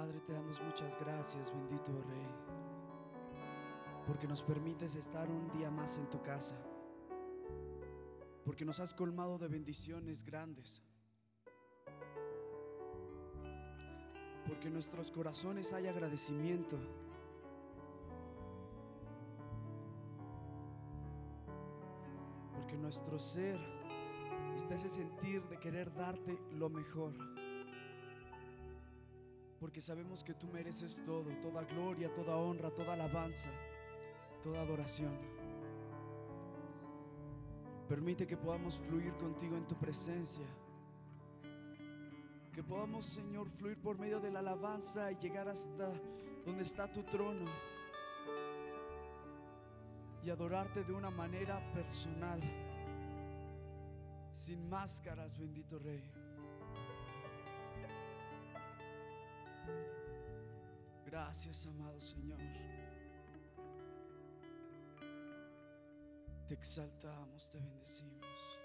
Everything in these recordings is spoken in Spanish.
Padre, te damos muchas gracias, bendito Rey, porque nos permites estar un día más en tu casa, porque nos has colmado de bendiciones grandes, porque en nuestros corazones hay agradecimiento. Porque nuestro ser está ese sentir de querer darte lo mejor porque sabemos que tú mereces todo, toda gloria, toda honra, toda alabanza, toda adoración. Permite que podamos fluir contigo en tu presencia. Que podamos, Señor, fluir por medio de la alabanza y llegar hasta donde está tu trono. Y adorarte de una manera personal, sin máscaras, bendito Rey. Gracias, amado Señor. Te exaltamos, te bendecimos.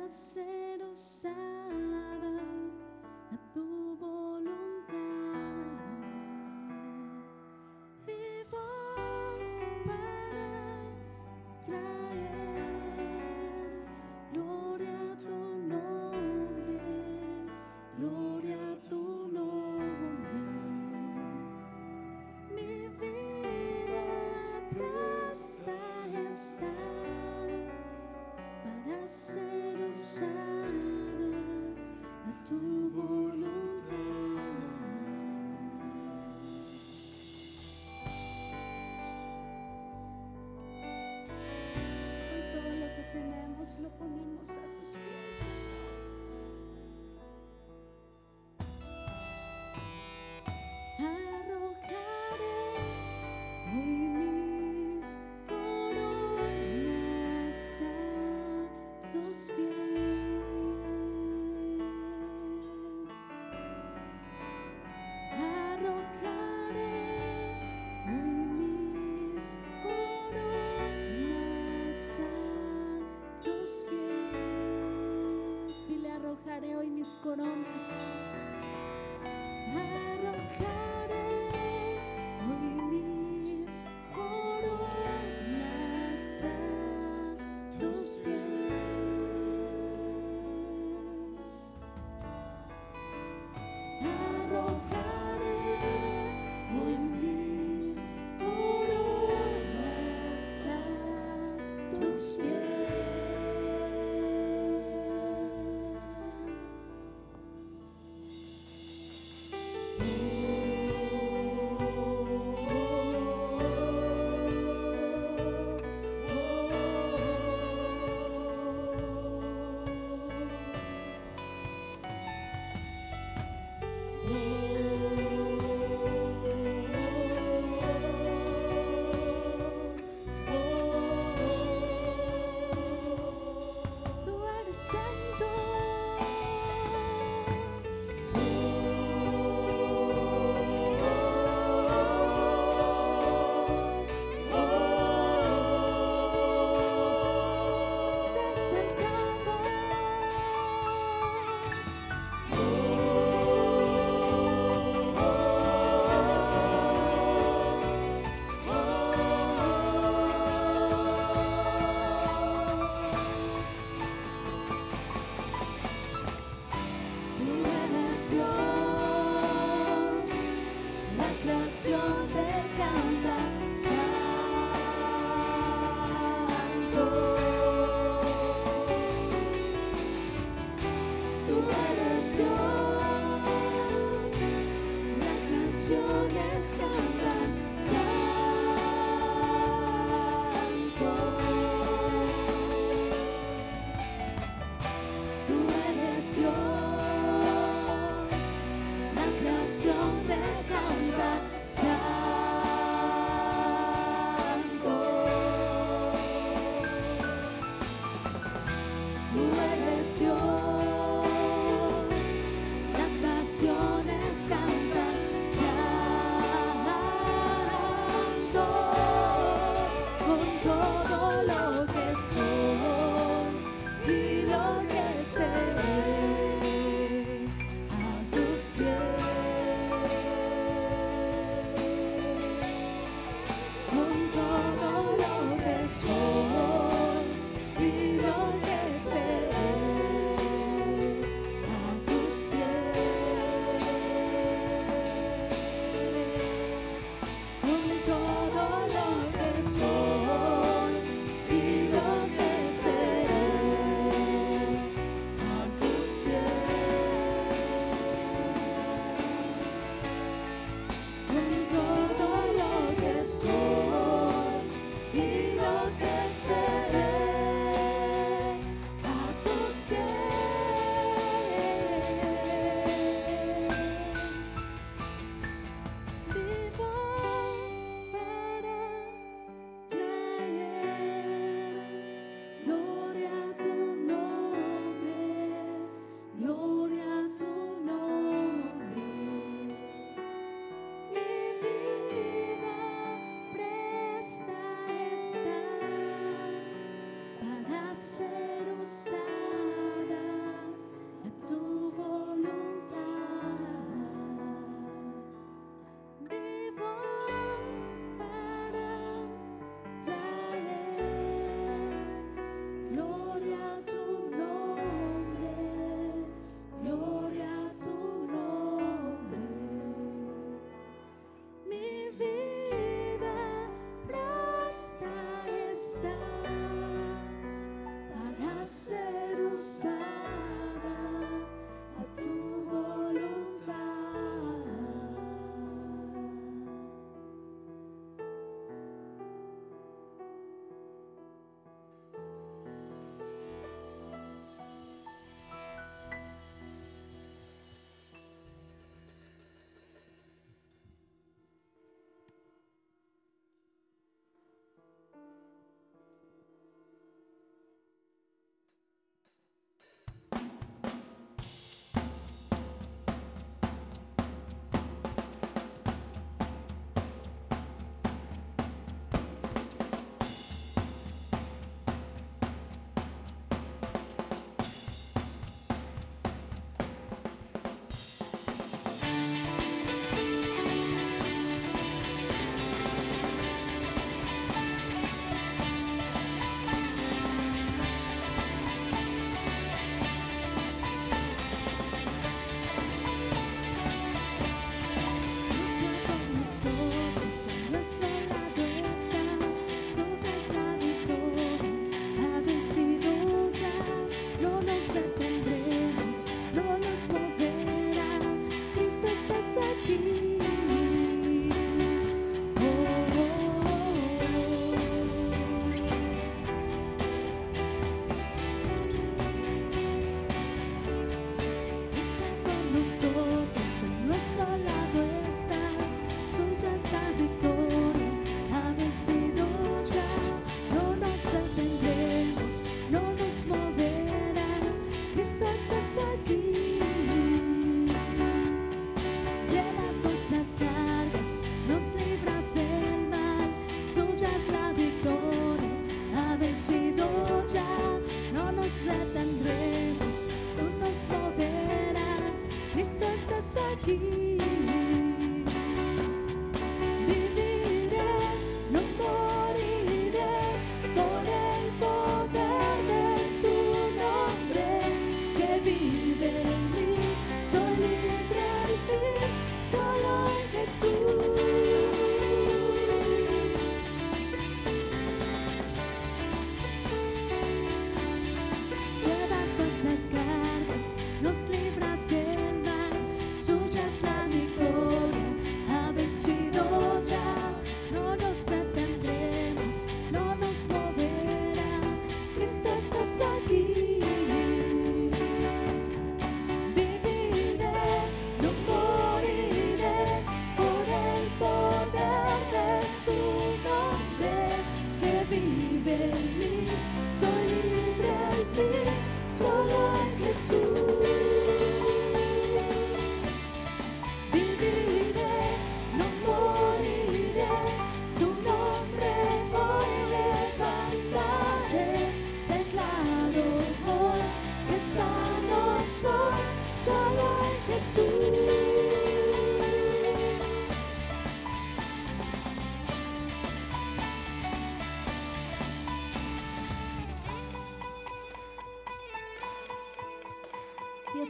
placeros. económicas.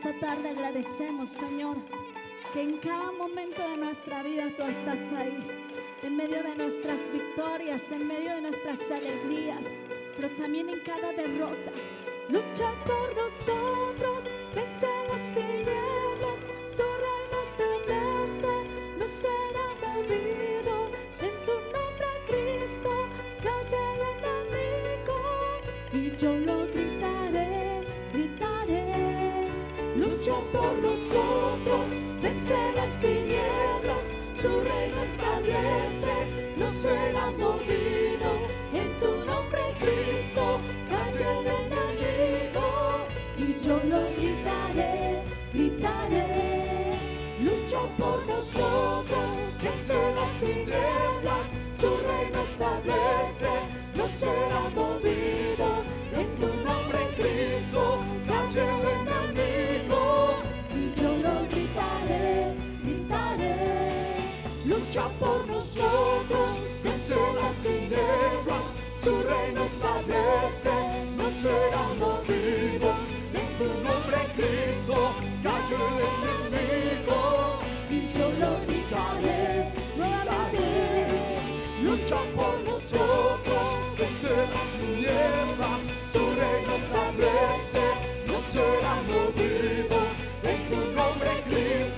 Esta tarde agradecemos, Señor, que en cada momento de nuestra vida tú estás ahí, en medio de nuestras victorias, en medio de nuestras alegrías, pero también en cada derrota. Lucha por nosotros, vence por nosotros, vence las tinieblas, su reino establece, no será movido. En tu nombre, Cristo, calle el enemigo, y yo lo gritaré, gritaré. Lucha por nosotros, vence las tinieblas, su reino establece, no será movido. En tu nosotros, vence las tinieblas, su reino establece, no será movido. En tu nombre, Cristo, calle el enemigo, y yo lo gritaré, nuevamente. Lucha por nosotros, vence las tinieblas, su reino establece, no será movido. En tu nombre, Cristo,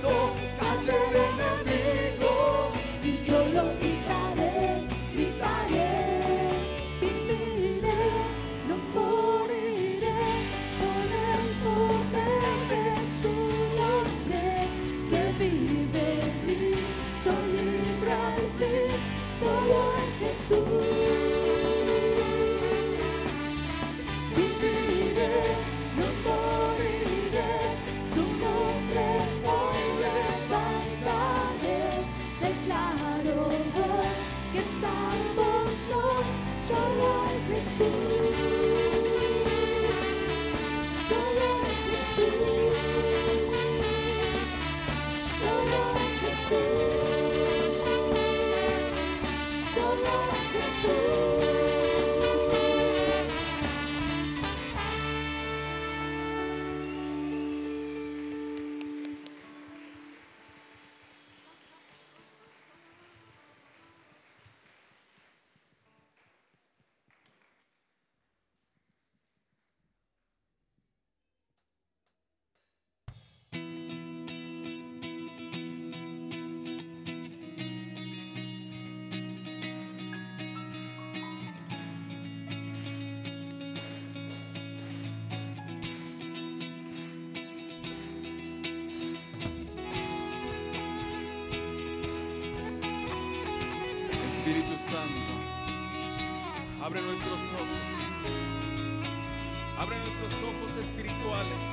visuales.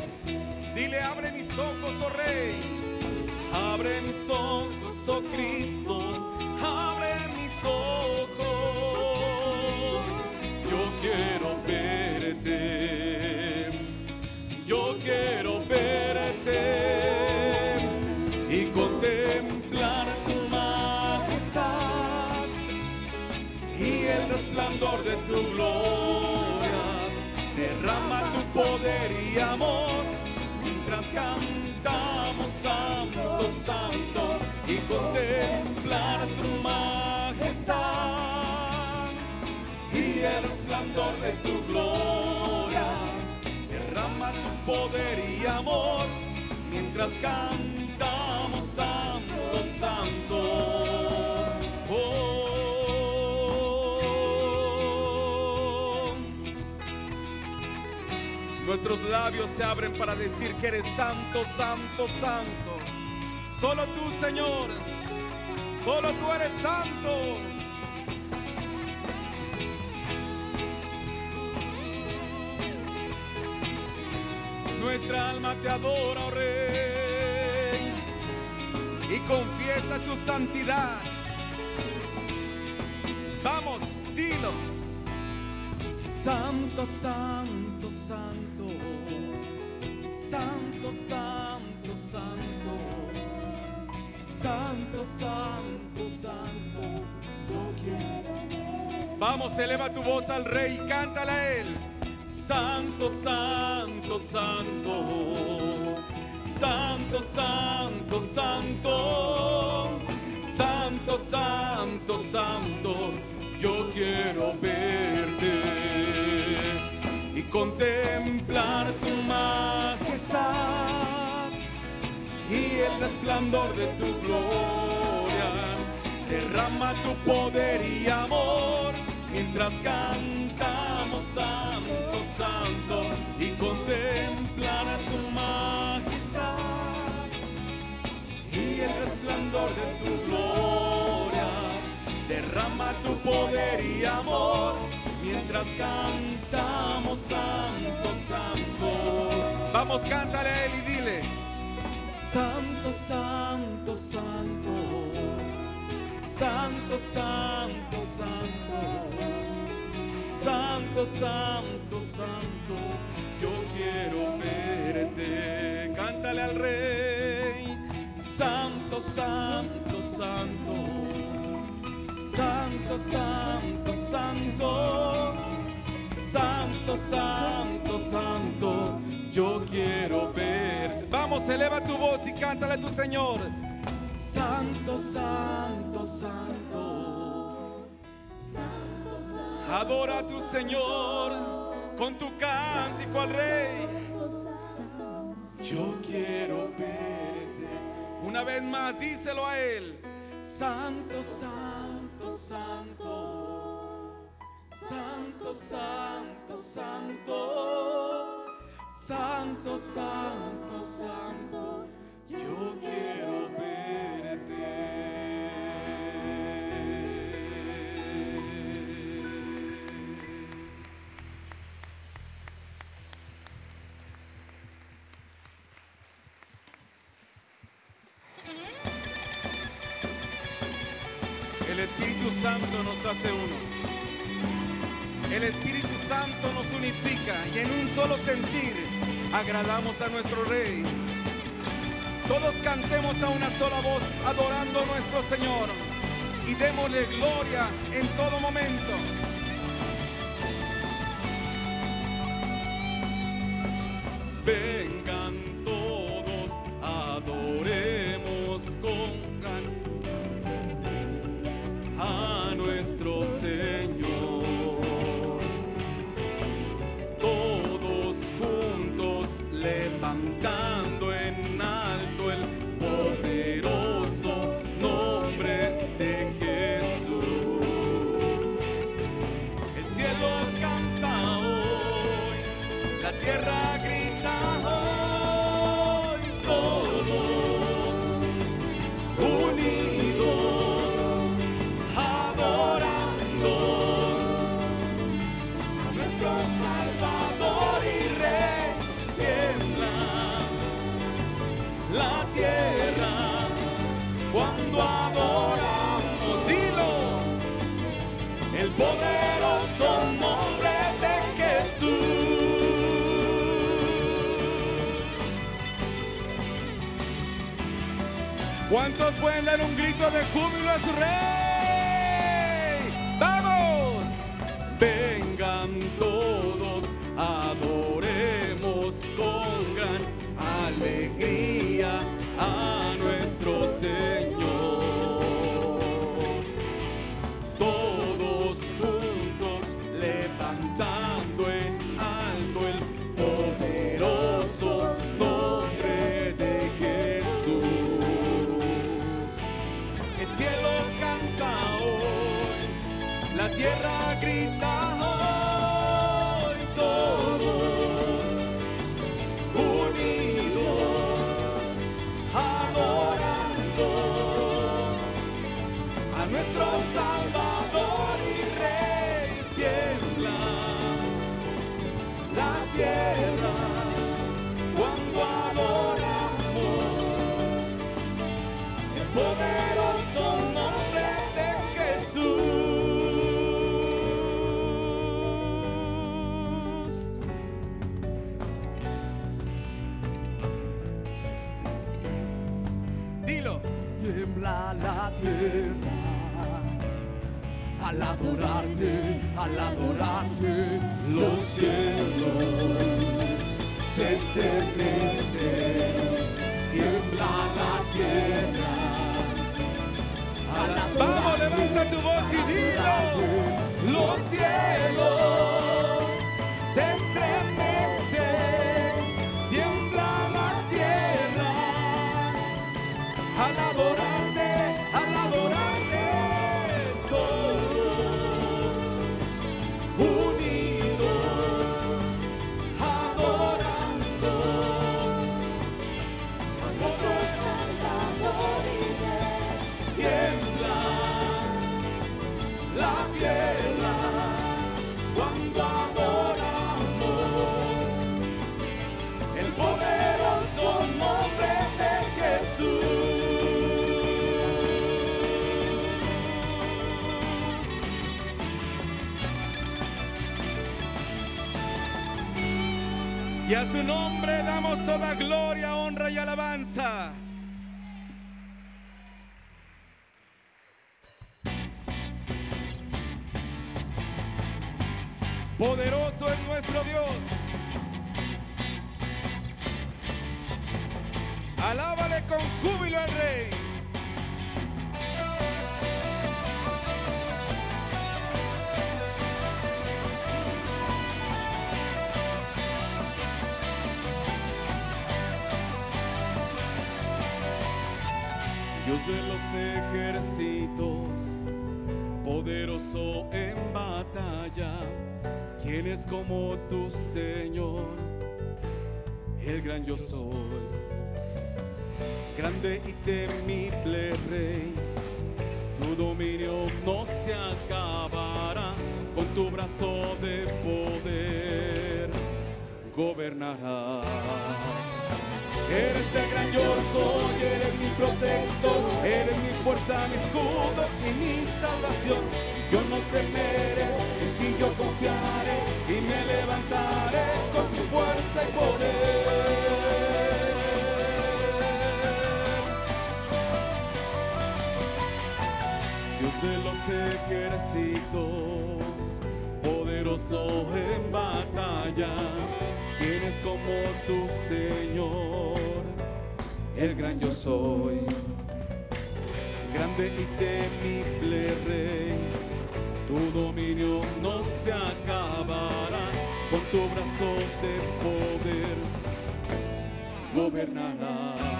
Mis ojos, oh Rey. Abre mis ojos, oh Cristo. Abre mis ojos. Yo quiero verte. Yo quiero verte y contemplar tu majestad y el resplandor de tu gloria. Derrama tu poder y amor cantamos santo, santo y contemplar tu majestad y el resplandor de tu gloria. Derrama tu poder y amor mientras cantamos Santo, Santo. Nuestros labios se abren para decir que eres santo, santo, santo. Solo tú, Señor. Solo tú eres santo. Nuestra alma te adora, oh Rey, y confiesa tu santidad. Santo, santo, santo, santo, santo, santo, santo, santo, santo, yo quiero. Vamos, eleva tu voz al Rey y cántale a Él. Santo, santo, santo, santo, santo, santo, santo, santo, santo, yo quiero verte contemplar tu majestad y el resplandor de tu gloria. Derrama tu poder y amor mientras cantamos santo, santo y contemplar a tu majestad y el resplandor de tu gloria. Derrama tu poder y amor mientras cantamos santo, santo. Vamos, cántale a él y dile. Santo, santo, santo. Santo, santo, santo. Santo, santo, santo. Yo quiero verte. Cántale al rey. Santo, santo, santo. Santo, santo, santo. Santo, santo, santo. Yo quiero verte. Vamos, eleva tu voz y cántale a tu Señor. Santo, santo, santo. Adora a tu Señor con tu cántico al Rey. Yo quiero verte. Una vez más, díselo a Él. Santo, santo, santo. Santo, santo, santo. Santo, santo, santo. Yo quiero verte. Santo nos hace uno. El Espíritu Santo nos unifica y en un solo sentir agradamos a nuestro Rey. Todos cantemos a una sola voz adorando a nuestro Señor y démosle gloria en todo momento. Pueden dar un grito de júbilo a su rey? Poderoso es nuestro Dios. Alábale con júbilo al Rey. Dios de los ejércitos, poderoso en batalla, ¿quién es como tu Señor? El gran yo soy, grande y temible Rey, tu dominio no se acabará, con tu brazo de poder gobernarás. Eres el gran yo soy, eres mi protector, eres mi fuerza, mi escudo y mi salvación. Yo no temeré, yo confiaré y me levantaré con tu fuerza y poder. Dios de los ejércitos, poderoso en batalla, ¿quién es como tu Señor? El gran yo soy, grande y temible Rey, tu dominio no se acabará, con tu brazo de poder gobernarás.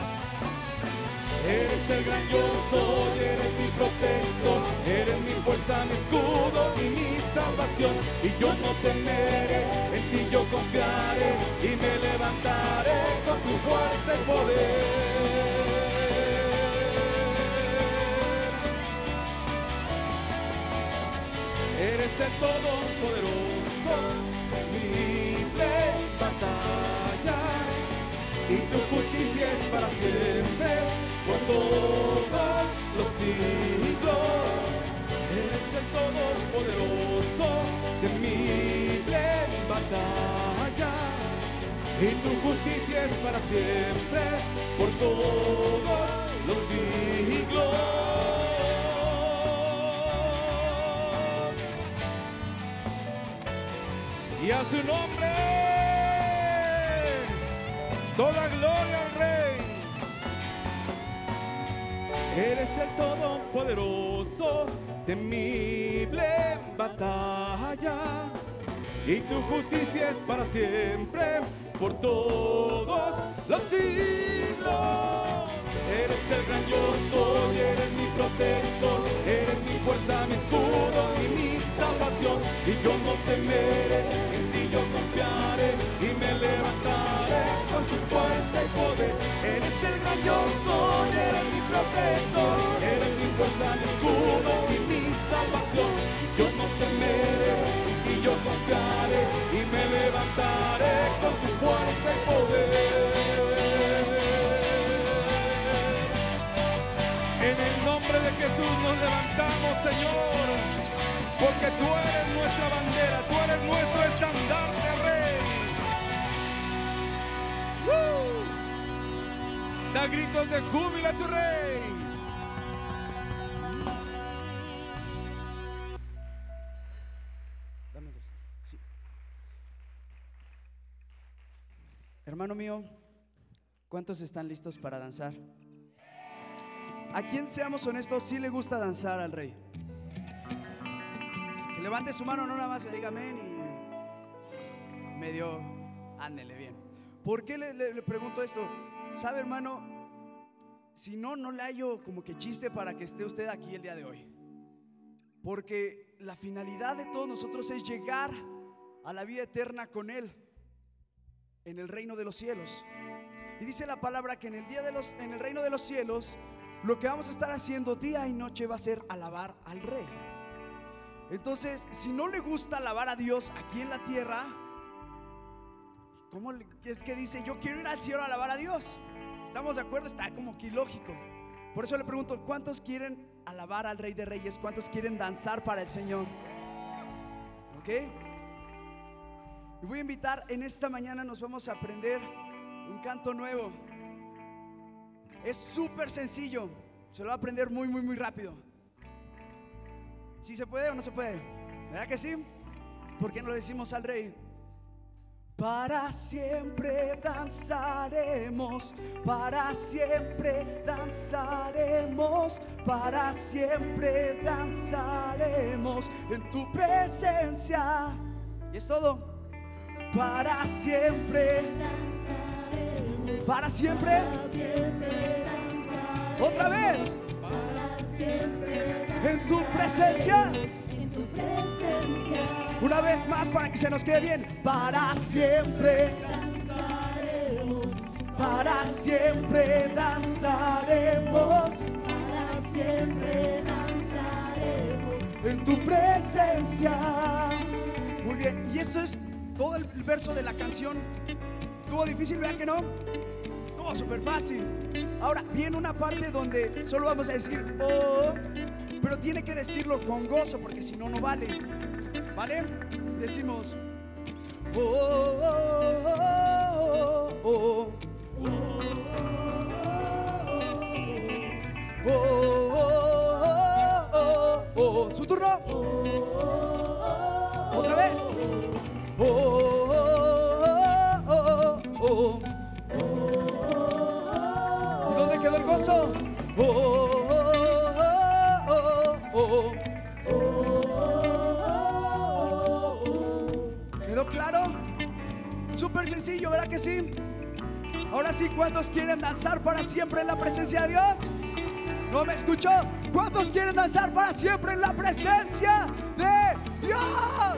Eres el gran yo soy, eres mi protector, eres mi fuerza, mi escudo y mi salvación. Y yo no temeré, en ti yo confiaré y me levantaré con tu fuerza y poder. Eres el todopoderoso, libre en batalla y tu justicia es para siempre, por todos los siglos. Eres el todopoderoso, temible en batalla, y tu justicia es para siempre, por todos los siglos. A su nombre toda gloria al Rey. Eres el todopoderoso, temible en batalla, y tu justicia es para siempre, por todos los siglos. Eres el gran yo soy, eres mi protector, eres mi fuerza, mi escudo y mi Y yo no temeré, en ti yo confiaré y me levantaré con tu fuerza y poder. Eres el gran yo soy, eres mi protector, eres mi fuerza, mi escudo y mi salvación. Y yo no temeré, en ti yo confiaré y me levantaré con tu fuerza y poder. Porque tú eres nuestra bandera, tú eres nuestro estandarte, Rey. Da gritos de júbilo a tu Rey. Sí. Hermano mío, ¿cuántos están listos para danzar? ¿A quién seamos honestos sí le gusta danzar al rey? Levante su mano, no nada más me diga amén y medio, ándele bien. ¿Por qué le pregunto esto? ¿Sabe, hermano? Si no, no le hallo como que chiste para que esté usted aquí el día de hoy. Porque la finalidad de todos nosotros es llegar a la vida eterna con Él en el reino de los cielos. Y dice la palabra que en el día de los en el reino de los cielos lo que vamos a estar haciendo día y noche va a ser alabar al rey. Entonces, si no le gusta alabar a Dios aquí en la tierra, ¿cómo es que dice yo quiero ir al cielo a alabar a Dios? ¿Estamos de acuerdo? Está como que ilógico. Por eso le pregunto, ¿cuántos quieren alabar al Rey de Reyes? ¿Cuántos quieren danzar para el Señor? ¿Ok? Y voy a invitar, en esta mañana nos vamos a aprender un canto nuevo. Es súper sencillo. Se lo va a aprender muy, muy, muy rápido. ¿Sí se puede o no se puede? ¿Verdad que sí? ¿Por qué no le decimos al rey? Para siempre danzaremos, para siempre danzaremos, para siempre danzaremos en tu presencia. Y es todo. Para siempre, Danzaremos, para siempre. para siempre danzaremos, Otra vez, en tu presencia. en tu presencia Una vez más para que se nos quede bien. Para siempre, danzaremos, para siempre danzaremos para siempre danzaremos. en tu presencia. Muy bien, y eso es todo el verso de la canción. ¿Tuvo difícil, verdad que no? Todo súper fácil. Ahora, viene una parte donde solo vamos a decir oh, pero tiene que decirlo con gozo porque si no, no vale. ¿Vale? Decimos oh, oh, oh, oh, oh. Oh, oh, oh, oh, oh. Su turno. Otra vez. Oh, oh, oh, gozo? Oh, oh, oh, oh, oh. ¿Quedó claro? Súper sencillo, ¿verdad que sí? Ahora sí, ¿cuántos quieren danzar para siempre en la presencia de Dios? ¿No me escuchó? ¿Cuántos quieren danzar para siempre en la presencia de Dios?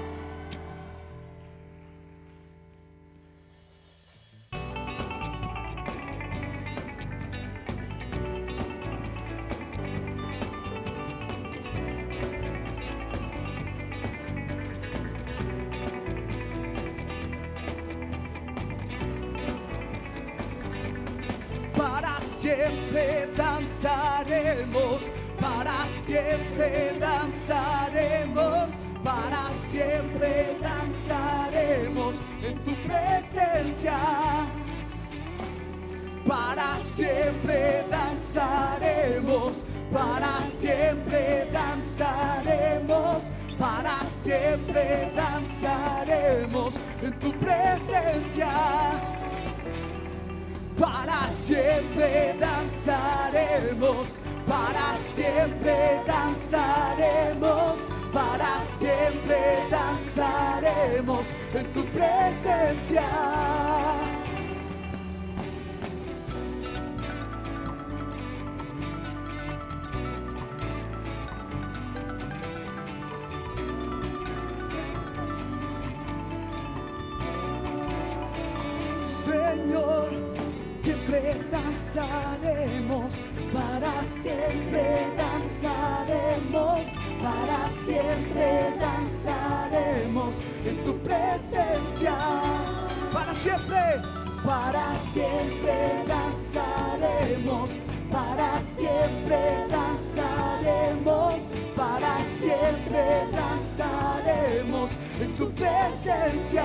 Siempre danzaremos, para siempre danzaremos en tu presencia. Para siempre danzaremos, para siempre danzaremos, para siempre danzaremos en tu presencia. Para siempre danzaremos, para siempre danzaremos, para siempre danzaremos en tu presencia. Siempre danzaremos en tu presencia. Para siempre, para siempre danzaremos, para siempre danzaremos, para siempre danzaremos en tu presencia.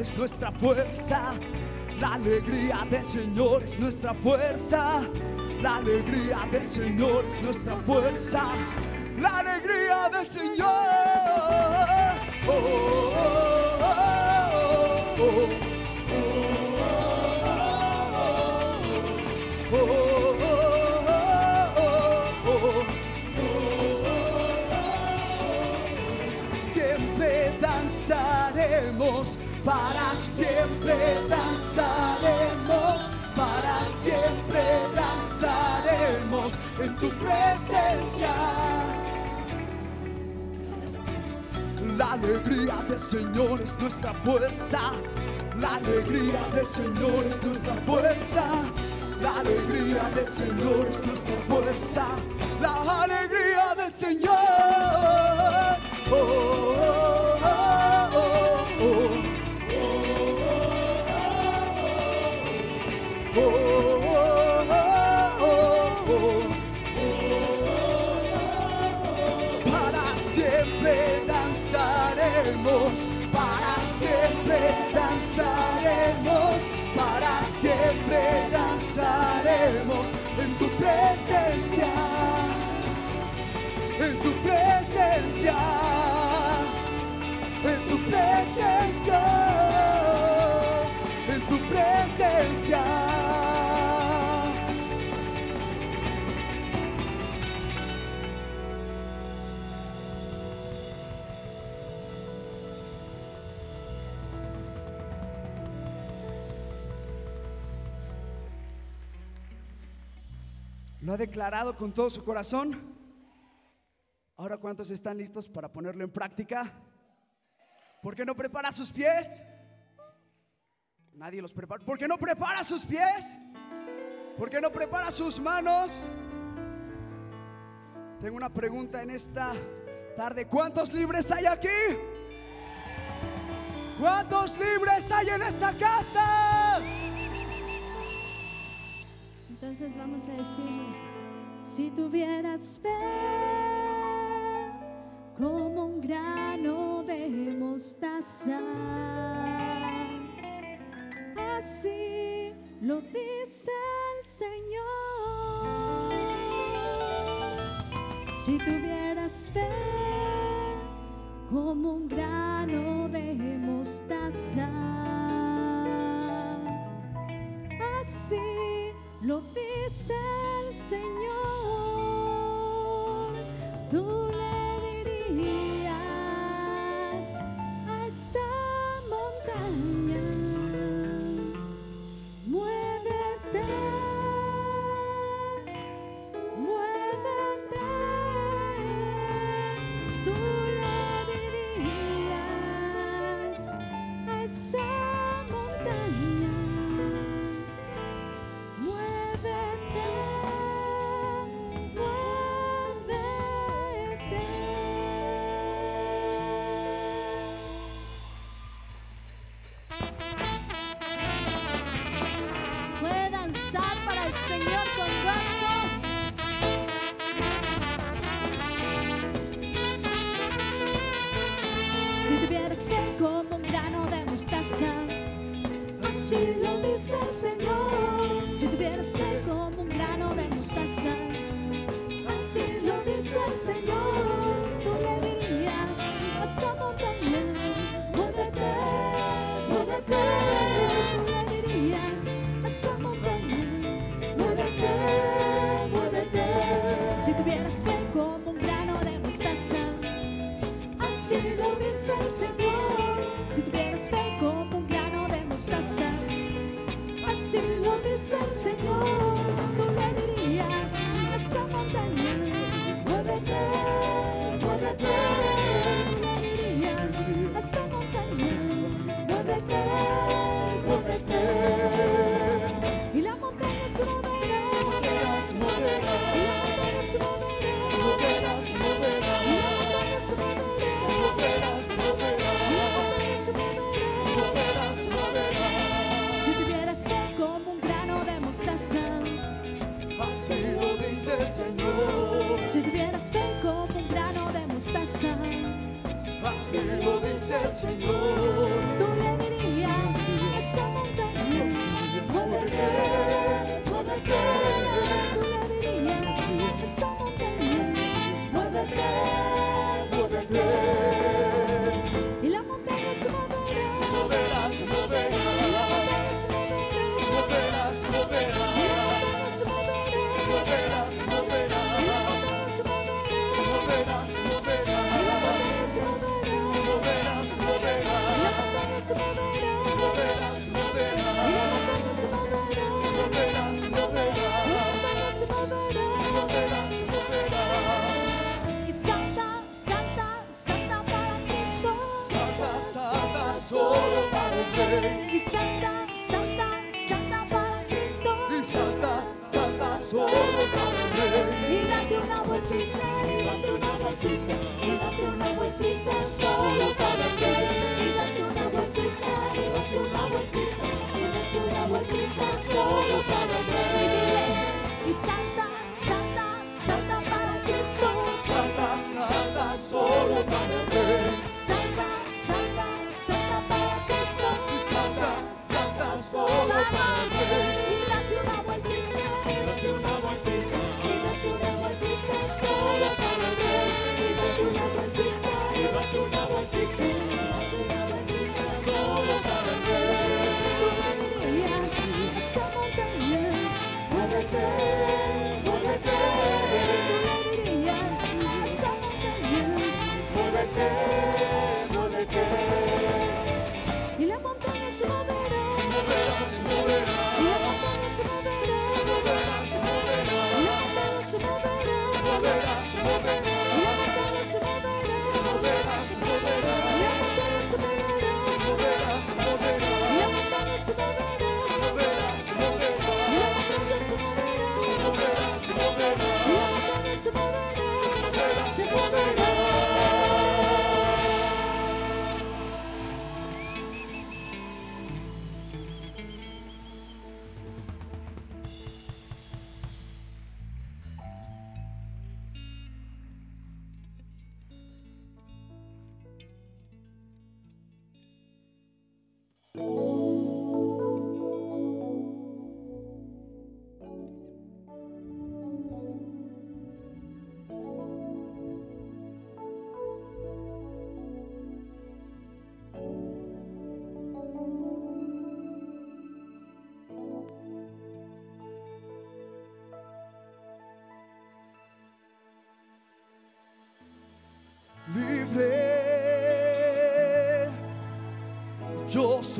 Es nuestra fuerza. La alegría del Señor es nuestra fuerza. La alegría del Señor es nuestra fuerza. La alegría del Señor. Oh, oh, oh, Señor es nuestra fuerza. La alegría del Señor es nuestra fuerza. La alegría del Señor es nuestra fuerza. La alegría del Señor. Para siempre danzaremos, para siempre danzaremos en tu presencia, en tu presencia, en tu presencia, ¿Lo ha declarado con todo su corazón? Ahora, ¿cuántos están listos para ponerlo en práctica? ¿Por qué no prepara sus pies? Nadie los prepara. ¿Por qué no prepara sus pies? ¿Por qué no prepara sus manos? Tengo una pregunta en esta tarde. ¿Cuántos libres hay aquí? ¿Cuántos libres hay en esta casa? Entonces vamos a decirle, si tuvieras fe como un grano de mostaza, así lo dice el Señor. Si tuvieras fe como un grano de mostaza, lo dice el Señor.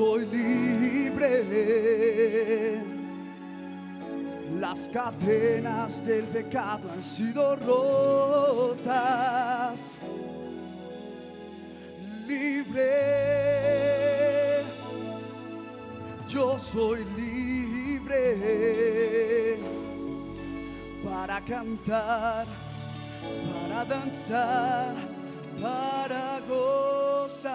Soy libre. Las cadenas del pecado han sido rotas. Libre, yo soy libre para cantar, para danzar, para gozar.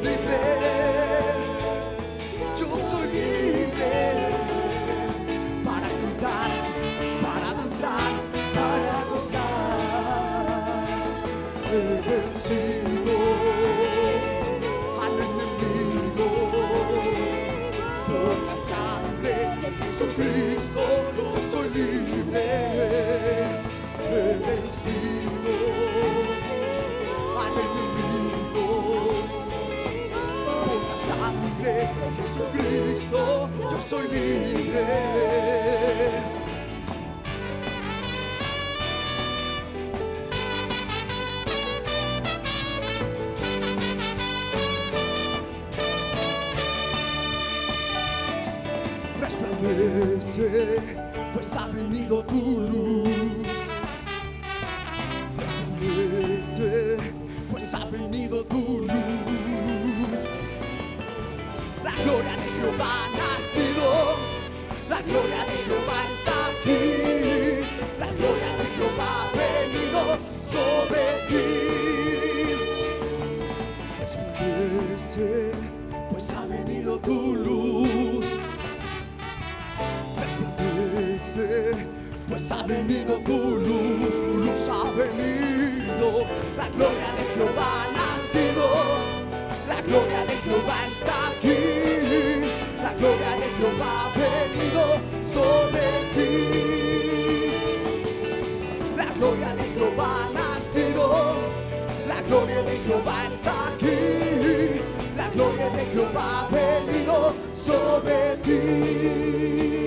Libre. Yo soy libre. Para cantar, para danzar, para gozar. He vencido al enemigo por la sangre de Jesucristo. Yo soy libre. He vencido soy libre. Resplandece, pues ha venido tu luz. Gloria de Jehová está aquí, la gloria de Jehová ha venido sobre ti. La gloria de Jehová ha nacido, la gloria de Jehová está aquí, la gloria de Jehová ha venido sobre ti.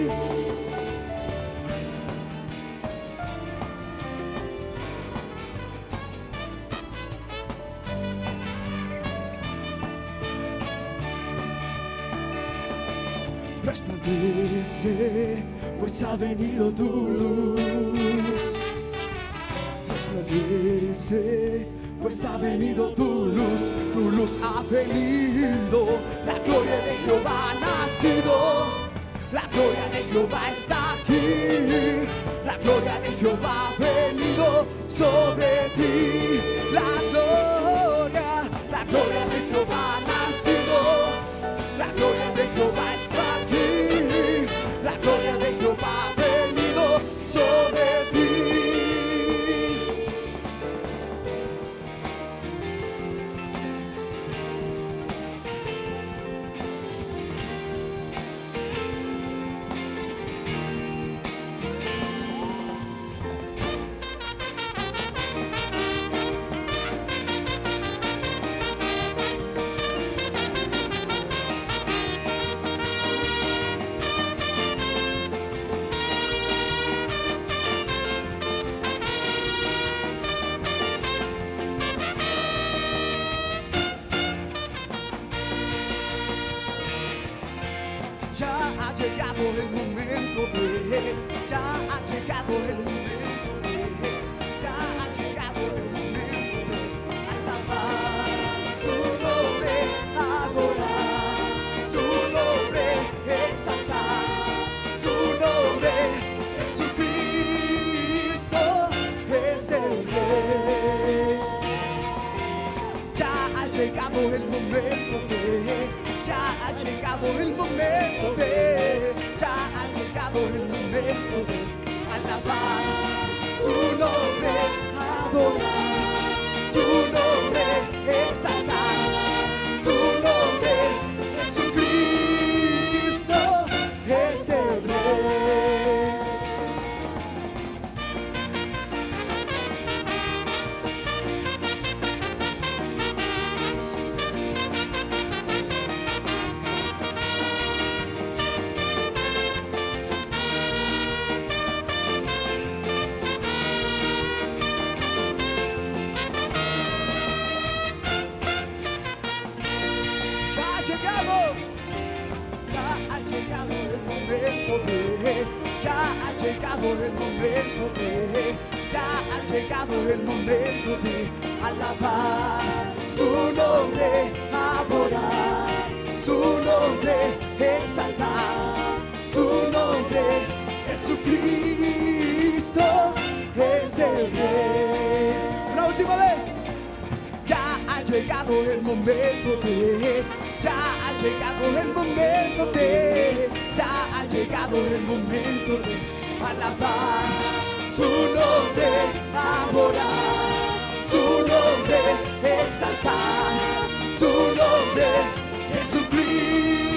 Resplandece, pues ha venido tu luz. Resplandece, pues ha venido tu luz, tu luz ha venido, la gloria de Jehová ha nacido, la gloria de Jehová está aquí, la gloria de Jehová ha venido sobre ti, la gloria, la gloria de Jehová ha nacido, llegado el momento de, ya ha llegado el momento de, ya ha llegado el momento de alabar su nombre, adorar su nombre, exaltar su nombre, Jesucristo es el Rey. Ya ha llegado el momento de, ya ha llegado el momento de, llegado el momento de alabar su nombre, adorar su nombre, Jesucristo es el Rey. La última vez. Ya ha llegado el momento de, ya ha llegado el momento de, ya ha llegado el momento de alabar su nombre, adorar su nombre, exaltar su nombre, Jesucristo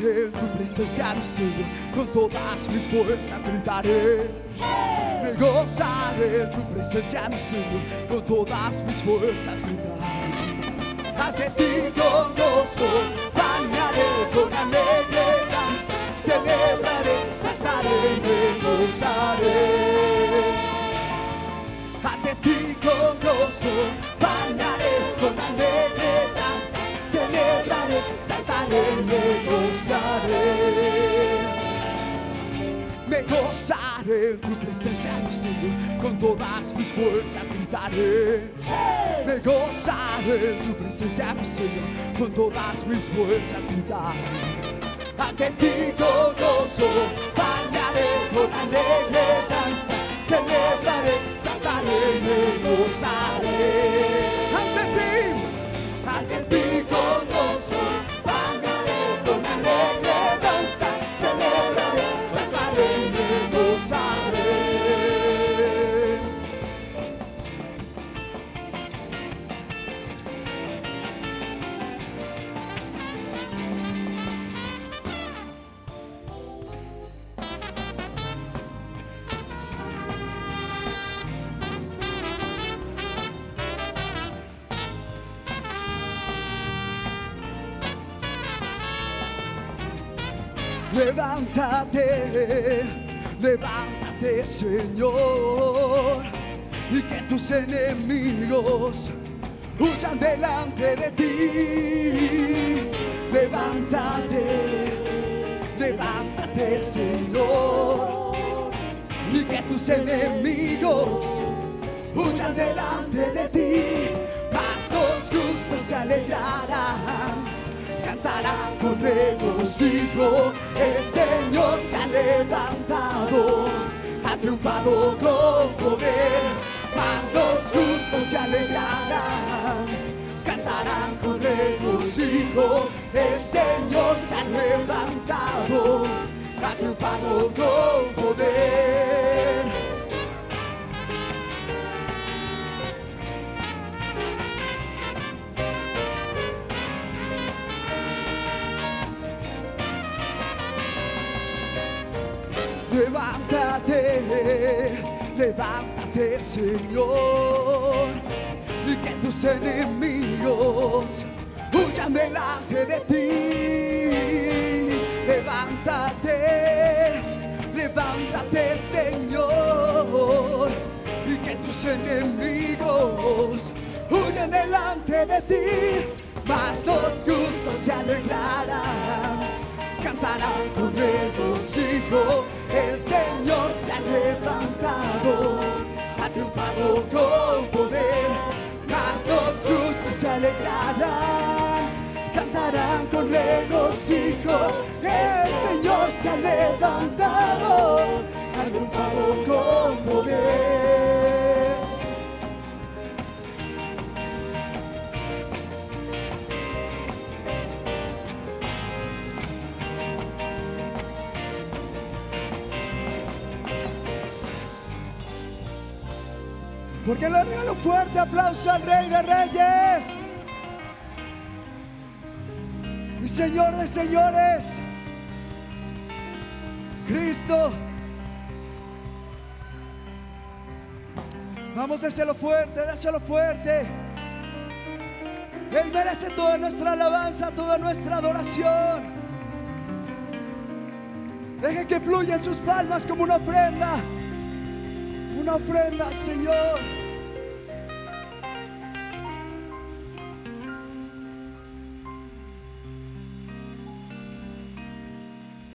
en tu presencia, mi Señor, con todas mis fuerzas gritaré. Me gozaré tu presencia, mi Señor, con todas mis fuerzas gritaré. Ante ti con gozo, bañaré con alegre danza, celebraré, saltaré, me gozaré ante ti con gozo, bañaré con celebraré, saltaré, me gozaré. Me gozaré tu presencia, mi Señor, con todas mis fuerzas gritaré. Me gozaré tu presencia, mi Señor, con todas mis fuerzas gritaré ante ti con gozo, bañaré con alegre danza, celebraré, saltaré, me gozaré. Levántate, Señor, y que tus enemigos huyan delante de ti. Levántate, levántate Señor, y que tus enemigos huyan delante de ti. Mas los justos se alegrarán cantarán con regocijo. Ha levantado, ha triunfado con poder. Mas los justos se alegrarán, cantarán con regocijo. El Señor se ha levantado, ha triunfado con poder. Levántate, Señor, y que tus enemigos huyan delante de ti. Levántate, levántate, Señor, y que tus enemigos huyan delante de ti. Mas los justos se alegrarán cantarán con regocijo, el Señor se ha levantado, ha triunfado con poder, mas los justos se alegrarán, cantarán con regocijo, el Señor se ha levantado, ha triunfado con poder. Porque le regalo fuerte aplauso al Rey de Reyes. Y Señor de señores. Cristo. Vamos hacerlo fuerte, dáselo fuerte. Él merece toda nuestra alabanza, toda nuestra adoración. Deje que fluya en sus palmas como una ofrenda. Una ofrenda al Señor.